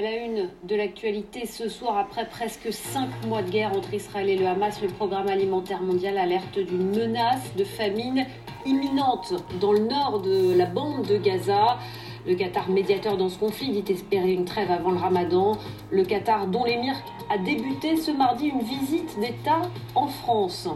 À la une de l'actualité ce soir, après presque cinq mois de guerre entre Israël et le Hamas, le programme alimentaire mondial alerte d'une menace de famine imminente dans le nord de la bande de Gaza. Le Qatar, médiateur dans ce conflit, dit espérer une trêve avant le ramadan. Le Qatar, dont l'émir a débuté ce mardi une visite d'État en France.